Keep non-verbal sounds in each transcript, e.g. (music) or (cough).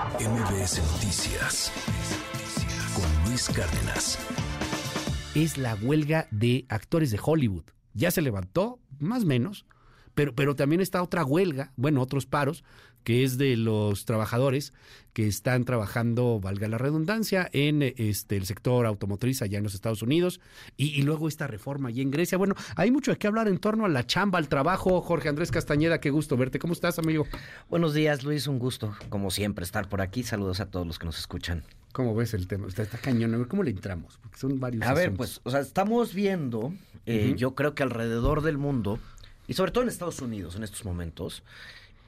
MBS Noticias con Luis Cárdenas. Es la huelga de actores de Hollywood. Ya se levantó, más o menos, pero, pero también está otra huelga, bueno, otros paros, que es de los trabajadores que están trabajando, valga la redundancia, en este el sector automotriz allá en los Estados Unidos y, y luego esta reforma allá en Grecia. Bueno, hay mucho de qué hablar en torno a la chamba, al trabajo. Jorge Andrés Castañeda, qué gusto verte. ¿Cómo estás, amigo? Buenos días, Luis. Un gusto, como siempre, estar por aquí. Saludos a todos los que nos escuchan. ¿Cómo ves el tema? Está, está cañón. A ver, ¿cómo le entramos? Porque son varios. A ver, pues, o sea, estamos viendo, eh, yo creo que alrededor del mundo, y sobre todo en Estados Unidos en estos momentos,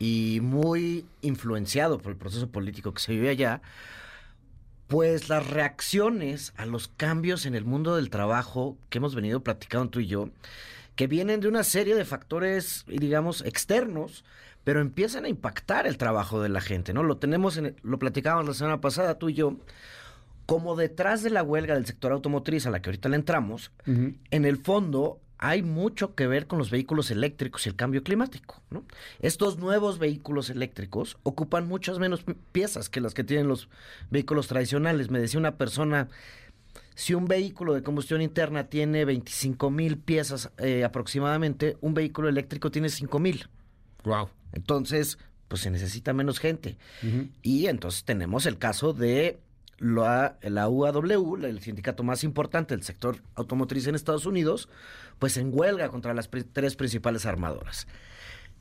y muy influenciado por el proceso político que se vive allá, pues las reacciones a los cambios en el mundo del trabajo que hemos venido platicando tú y yo, que vienen de una serie de factores, digamos, externos, pero empiezan a impactar el trabajo de la gente, ¿no? Lo tenemos, en, lo platicábamos la semana pasada tú y yo, como detrás de la huelga del sector automotriz a la que ahorita le entramos, en el fondo hay mucho que ver con los vehículos eléctricos y el cambio climático. ¿no? Estos nuevos vehículos eléctricos ocupan muchas menos pi- piezas que las que tienen los vehículos tradicionales. Me decía una persona, si un vehículo de combustión interna tiene 25 mil piezas eh, aproximadamente, un vehículo eléctrico tiene 5 mil. Wow. Entonces, pues se necesita menos gente. Y entonces tenemos el caso de la, la UAW, el sindicato más importante del sector automotriz en Estados Unidos, pues en huelga contra las pri- tres principales armadoras.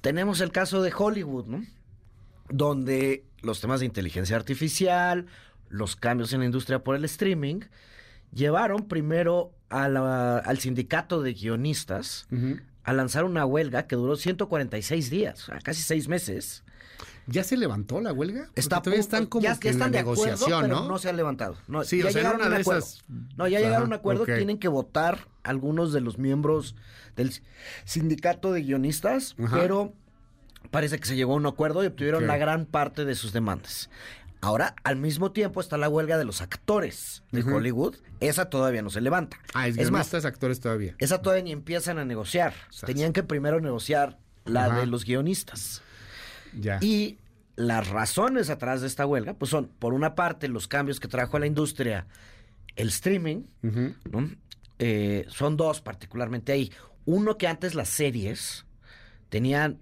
Tenemos el caso de Hollywood, ¿no? Donde los temas de inteligencia artificial, los cambios en la industria por el streaming, llevaron primero a la- al sindicato de guionistas a lanzar una huelga que duró 146 días, o sea, casi seis meses. ¿Ya se levantó la huelga? Está todavía están como ya, que ya en la están de acuerdo, negociación, pero ¿no? no se han levantado. No, Sí, ya o sea, llegaron a un acuerdo. esas- No, ya llegaron a un acuerdo. Tienen que votar algunos de los miembros del sindicato de guionistas, Ajá. pero parece que se llegó a un acuerdo y obtuvieron la gran parte de sus demandas. Ahora, al mismo tiempo, está la huelga de los actores de. Hollywood. Esa todavía no se levanta. Ah, es, es más, actores todavía. esa todavía ni empiezan a negociar. Tenían que primero negociar la Ajá. de los guionistas. Ya. Y las razones atrás de esta huelga, pues son, por una parte, los cambios que trajo a la industria el streaming. Eh, son dos particularmente ahí. Uno que antes las series tenían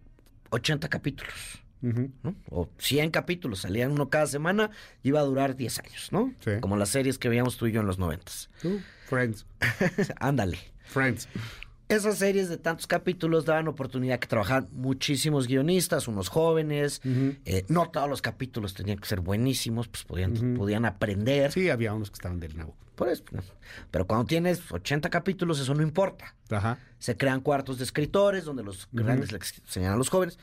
80 capítulos. ¿no? O 100 capítulos, salían uno cada semana, y iba a durar 10 años, ¿no? Sí. Como las series que veíamos tú y yo en los noventas. Tú, Friends. (laughs) Ándale. Friends. Esas series de tantos capítulos daban oportunidad que trabajaran muchísimos guionistas, unos jóvenes. Eh, no todos los capítulos tenían que ser buenísimos, pues podían, podían aprender. Sí, había unos que estaban del nabo. Por eso, no. Pero cuando tienes 80 capítulos, eso no importa. Ajá. Se crean cuartos de escritores donde los grandes le enseñan a los jóvenes.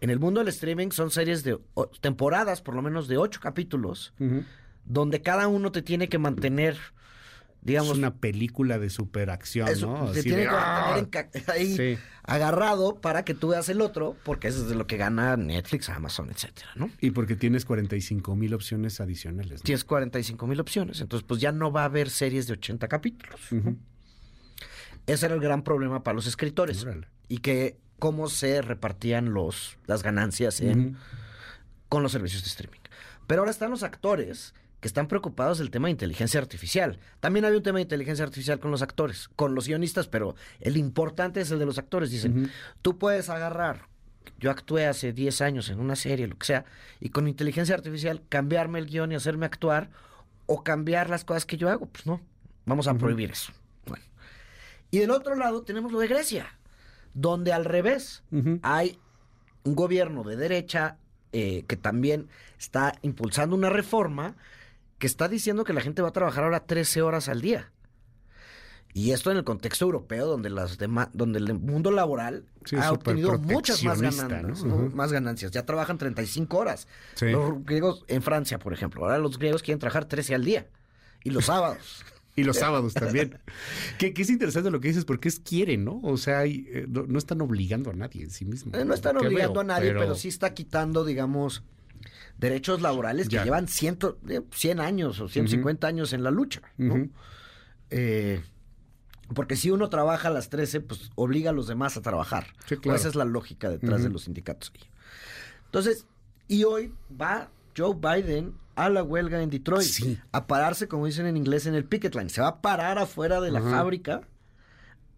En el mundo del streaming son series de o- temporadas, por lo menos de 8 capítulos, donde cada uno te tiene que mantener, digamos, es una película de superacción, eso, ¿no? te tiene de, que ¡ah! ahí Sí. agarrado para que tú veas el otro, porque eso es de lo que gana Netflix, Amazon, etcétera, ¿no? Y porque tienes 45 mil opciones adicionales. ¿no? Tienes 45 mil opciones, entonces pues ya no va a haber series de 80 capítulos. Ese era el gran problema para los escritores. Órale. Y que cómo se repartían los, las ganancias en, con los servicios de streaming. Pero ahora están los actores que están preocupados del tema de inteligencia artificial. También había un tema de inteligencia artificial con los actores, con los guionistas, pero el importante es el de los actores. Dicen, tú puedes agarrar, yo actué hace 10 años en una serie, lo que sea, y con inteligencia artificial cambiarme el guion y hacerme actuar, o cambiar las cosas que yo hago. Pues no, vamos a prohibir eso. Bueno. Y del otro lado tenemos lo de Grecia, donde al revés hay un gobierno de derecha eh, que también está impulsando una reforma que está diciendo que la gente va a trabajar ahora 13 horas al día. Y esto en el contexto europeo, donde las donde el mundo laboral Sí, ha obtenido muchas más ganancias, más ganancias. Ya trabajan 35 horas. Sí. Los griegos en Francia, por ejemplo, ahora los griegos quieren trabajar 13 al día. Y los sábados. (laughs) Y los sábados también. que, que es interesante lo que dices, porque es quieren, ¿no? O sea, hay, eh, no, no están obligando a nadie en sí mismo. Eh, No están obligando veo, a nadie, pero... sí está quitando, digamos, derechos laborales que Ya. llevan ciento, eh, 100 años o 150 años en la lucha. ¿no? Eh, porque si uno trabaja a las 13, pues obliga a los demás a trabajar. Sí, O claro. Esa es la lógica detrás de los sindicatos. Entonces, y hoy va Joe Biden a la huelga en Detroit. Sí. A pararse, como dicen en inglés, en el picket line. Se va a parar afuera de la fábrica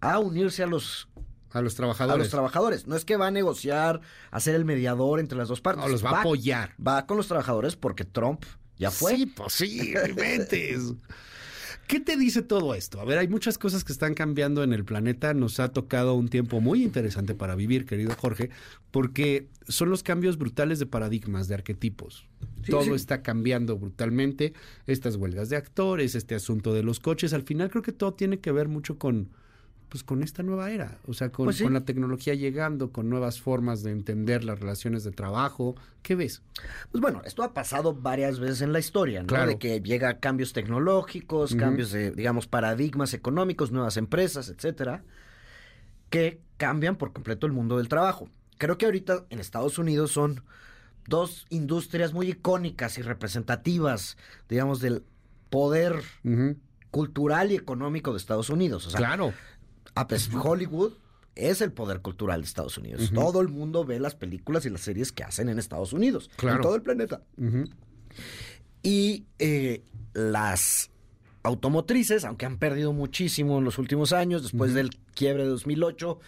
a unirse a los, A los a trabajadores. los trabajadores. No es que va a negociar, a ser el mediador entre las dos partes. No, los va a apoyar. Va con los trabajadores porque Trump ya fue. Sí, pues sí, no inventes. (laughs) ¿Qué te dice todo esto? A ver, hay muchas cosas que están cambiando en el planeta. Nos ha tocado un tiempo muy interesante para vivir, querido Jorge, porque son los cambios brutales de paradigmas, de arquetipos. Sí, todo sí. está cambiando brutalmente. Estas huelgas de actores, este asunto de los coches. Al final creo que todo tiene que ver mucho con, pues, con esta nueva era. O sea, con, Pues sí. con la tecnología llegando, con nuevas formas de entender las relaciones de trabajo. ¿Qué ves? Pues bueno, esto ha pasado varias veces en la historia, ¿no? Claro. De que llega cambios tecnológicos, cambios de, digamos, paradigmas económicos, nuevas empresas, etcétera, que cambian por completo el mundo del trabajo. Creo que ahorita en Estados Unidos son dos industrias muy icónicas y representativas, digamos, del poder cultural y económico de Estados Unidos. O sea, claro. A pesar- Hollywood es el poder cultural de Estados Unidos. Todo el mundo ve las películas y las series que hacen en Estados Unidos, Claro. en todo el planeta. Y eh, las automotrices, aunque han perdido muchísimo en los últimos años, después del quiebre de 2008,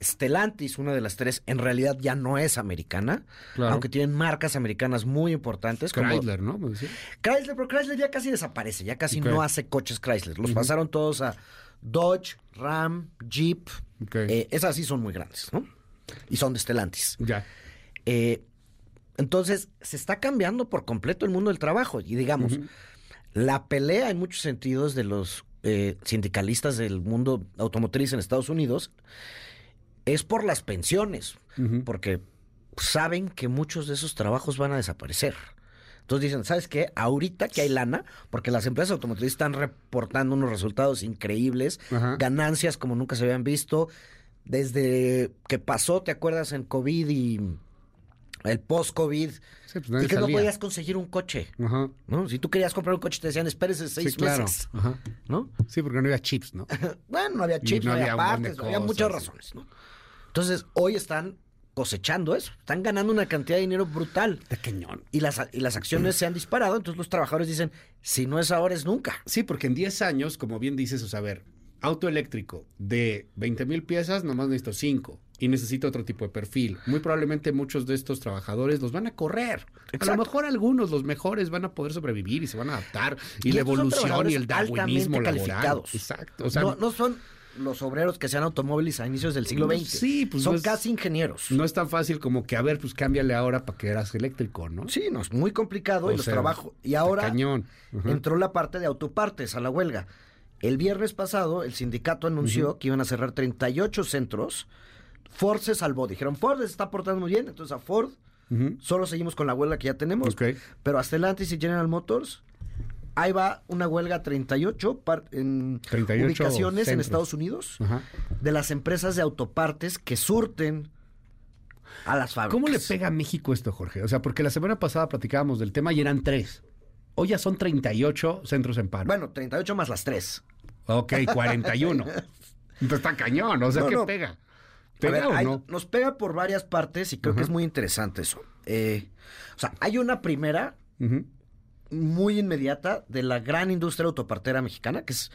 Stellantis, una de las tres, en realidad ya no es americana, Claro. aunque tienen marcas americanas muy importantes. como- Chrysler, ¿no? Me decía. Chrysler, pero Chrysler ya casi desaparece, ya casi no hace coches Chrysler. Los pasaron todos a Dodge, Ram, Jeep. Eh, esas sí son muy grandes, ¿no? Y son de Stellantis. Ya. Eh, entonces, se está cambiando por completo el mundo del trabajo. Y digamos, la pelea en muchos sentidos de los eh, sindicalistas del mundo automotriz en Estados Unidos es por las pensiones, porque saben que muchos de esos trabajos van a desaparecer. Entonces dicen, ¿sabes qué? Ahorita que hay lana, porque las empresas automotrices están reportando unos resultados increíbles, Ajá. ganancias como nunca se habían visto, desde que pasó, ¿te acuerdas? En COVID y el post-COVID, Sí, pues y que no podías conseguir un coche, Ajá. ¿no? Si tú querías comprar un coche, te decían, espérese seis Sí, claro. meses, Ajá. ¿no? Sí, porque no había chips, ¿no? (laughs) Bueno, no había chips, no no, había, partes, no había muchas razones, ¿no? Entonces, hoy están cosechando eso, están ganando una cantidad de dinero brutal. De cañón. Y las, y las acciones se han disparado, entonces los trabajadores dicen, si no es ahora, es nunca. Sí, porque en 10 años, como bien dices, o sea, a ver, auto eléctrico de 20 mil piezas, nomás necesito 5. Y necesito otro tipo de perfil. Muy probablemente muchos de estos trabajadores los van a correr. A Exacto. lo mejor algunos, los mejores, van a poder sobrevivir y se van a adaptar. Y, Y la evolución y el darwinismo laboral. Exacto. O sea, no, no son los obreros que sean automóviles a inicios del siglo XX. Sí, pues son no es- casi ingenieros. no es tan fácil como que, a ver, pues cámbiale ahora para que eras eléctrico, ¿no? Sí, no, es muy complicado O y los trabajos. Y ahora cañón. Entró la parte de autopartes a la huelga. El viernes pasado, el sindicato anunció que iban a cerrar 38 centros. Ford se salvó. Dijeron, Ford se está portando muy bien. Entonces a Ford solo seguimos con la huelga que ya tenemos. Ok. Pero a Stellantis y General Motors, ahí va una huelga 38 par- en 38 ubicaciones en. Estados Unidos Ajá. de las empresas de autopartes que surten a las fábricas. ¿Cómo le pega a México esto, Jorge? O sea, porque la semana pasada platicábamos del tema y eran tres. Hoy ya son 38 centros en paro. Bueno, 38 más las 3. Ok, 41. (laughs) Entonces está cañón, o sea, No, ¿qué no. pega? ¿Pega ver, o hay- no? Nos pega por varias partes y creo que es muy interesante eso. Eh, o sea, hay una primera. Muy inmediata de la gran industria autopartera mexicana, que es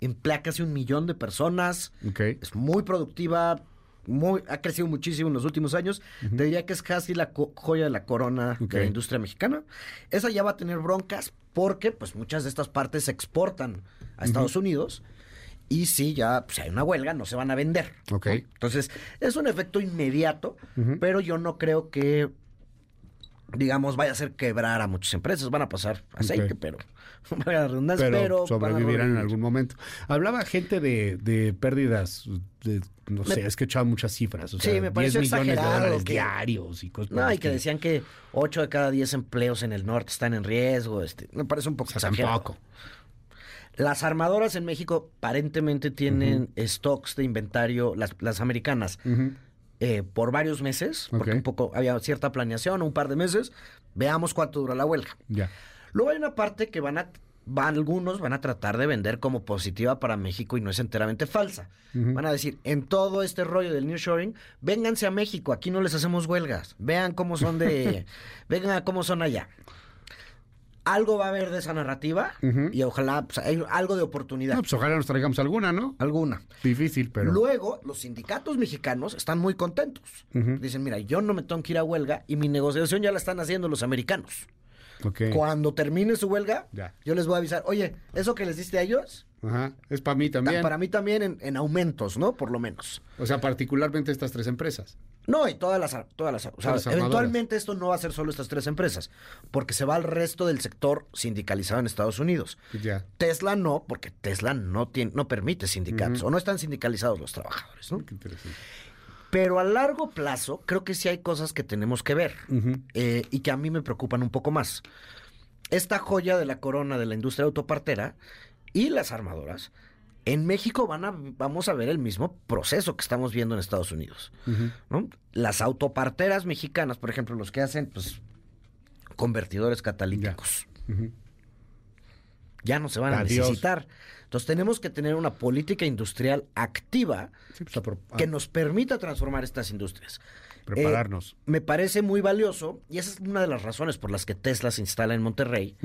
emplea casi un millón de personas, es muy productiva, muy, ha crecido muchísimo en los últimos años. Te diría que es casi la joya de la corona de la industria mexicana. Esa ya va a tener broncas porque pues muchas de estas partes se exportan a Estados Unidos y si ya pues, hay una huelga no se van a vender. Entonces es un efecto inmediato, pero yo no creo que digamos vaya a hacer quebrar a muchas empresas. Van a pasar aceite, Ok. pero (laughs) Pero, pero, sobrevivirán en algún momento. Hablaba gente de, de pérdidas, de, no Me- sé, es que echaba muchas cifras. O Sí, sea, me 10 pareció millones de dólares que- diarios y cosas No, y que decían que 8 de cada 10 empleos en el norte están en riesgo. Este, me parece un poco O sea, tampoco. Las armadoras en México aparentemente tienen stocks de inventario, las, las americanas, Ujú. Eh, por varios meses, porque un poco había cierta planeación, un par de meses. Veamos cuánto dura la huelga. Luego hay una parte que van a, van, algunos van a tratar de vender como positiva para México y no es enteramente falsa. Van a decir, en todo este rollo del nearshoring, vénganse a México, aquí no les hacemos huelgas. Vean cómo son de, (laughs) vengan a cómo son allá. Algo va a haber de esa narrativa y ojalá pues, hay algo de oportunidad. No, pues ojalá nos traigamos alguna, ¿no? Alguna. Difícil, pero... Luego, los sindicatos mexicanos están muy contentos. Dicen, mira, yo no me tengo que ir a huelga y mi negociación ya la están haciendo los americanos. Cuando termine su huelga, Ya. yo les voy a avisar, oye, eso que les diste a ellos, Ajá. Es para mí también. para mí también en, en aumentos, ¿no? Por lo menos. O sea, particularmente estas tres empresas. No, y todas las, todas las, o sea, Todas las armadoras. eventualmente esto no va a ser solo estas tres empresas, porque se va al resto del sector sindicalizado en Estados Unidos. Tesla no, porque Tesla no tiene, no permite sindicatos, o no están sindicalizados los trabajadores, ¿no? Qué interesante. Pero a largo plazo, creo que sí hay cosas que tenemos que ver eh, y que a mí me preocupan un poco más. Esta joya de la corona de la industria autopartera y las armadoras, en México van a, vamos a ver el mismo proceso que estamos viendo en Estados Unidos. Las autoparteras mexicanas, por ejemplo, los que hacen pues, convertidores catalíticos, ya no se van a necesitar. Entonces tenemos que tener una política industrial activa Sí, pues, que nos permita transformar estas industrias. prepararnos. Eh, me parece muy valioso y esa es una de las razones por las que Tesla se instala en Monterrey,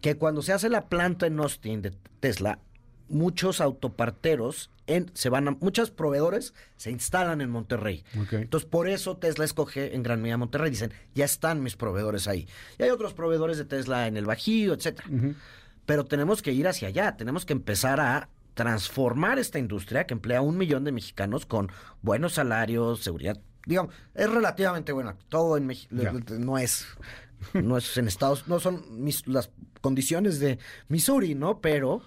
que cuando se hace la planta en Austin de Tesla, muchos autoparteros en, se van a, muchos proveedores se instalan en Monterrey. Entonces, por eso Tesla escoge en gran medida Monterrey. Dicen, ya están mis proveedores ahí. Y hay otros proveedores de Tesla en el Bajío, etcétera. Pero tenemos que ir hacia allá. Tenemos que empezar a transformar esta industria que emplea a un millón de mexicanos con buenos salarios, seguridad. Digamos, es relativamente buena. Todo en México Ya. no es, no es en Estados, no son mis- las condiciones de Missouri, ¿no? Pero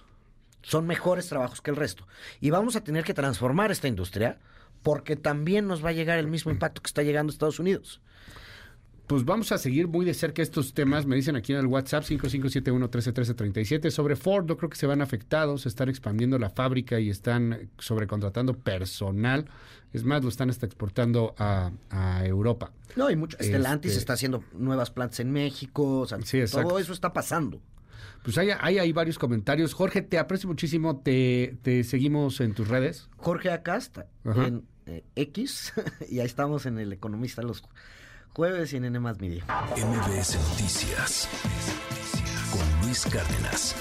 son mejores trabajos que el resto. Y vamos a tener que transformar esta industria porque también nos va a llegar el mismo impacto que está llegando a Estados Unidos. Pues vamos a seguir muy de cerca estos temas. Me dicen aquí en el WhatsApp 5571-131337 sobre Ford. Yo creo que se van afectados, están expandiendo la fábrica y están sobrecontratando personal. Es más, lo están hasta exportando a, a Europa. No, y mucho. Stellantis Este- está haciendo nuevas plantas en México. O sea, Sí, exacto. todo eso está pasando. Pues hay, hay, hay varios comentarios. Jorge, te aprecio muchísimo. Te, te seguimos en tus redes. Jorge Acasta Ajá. en eh, X (laughs) y ahí estamos en El Economista los jueves y en N más Media. MBS Noticias con Luis Cárdenas.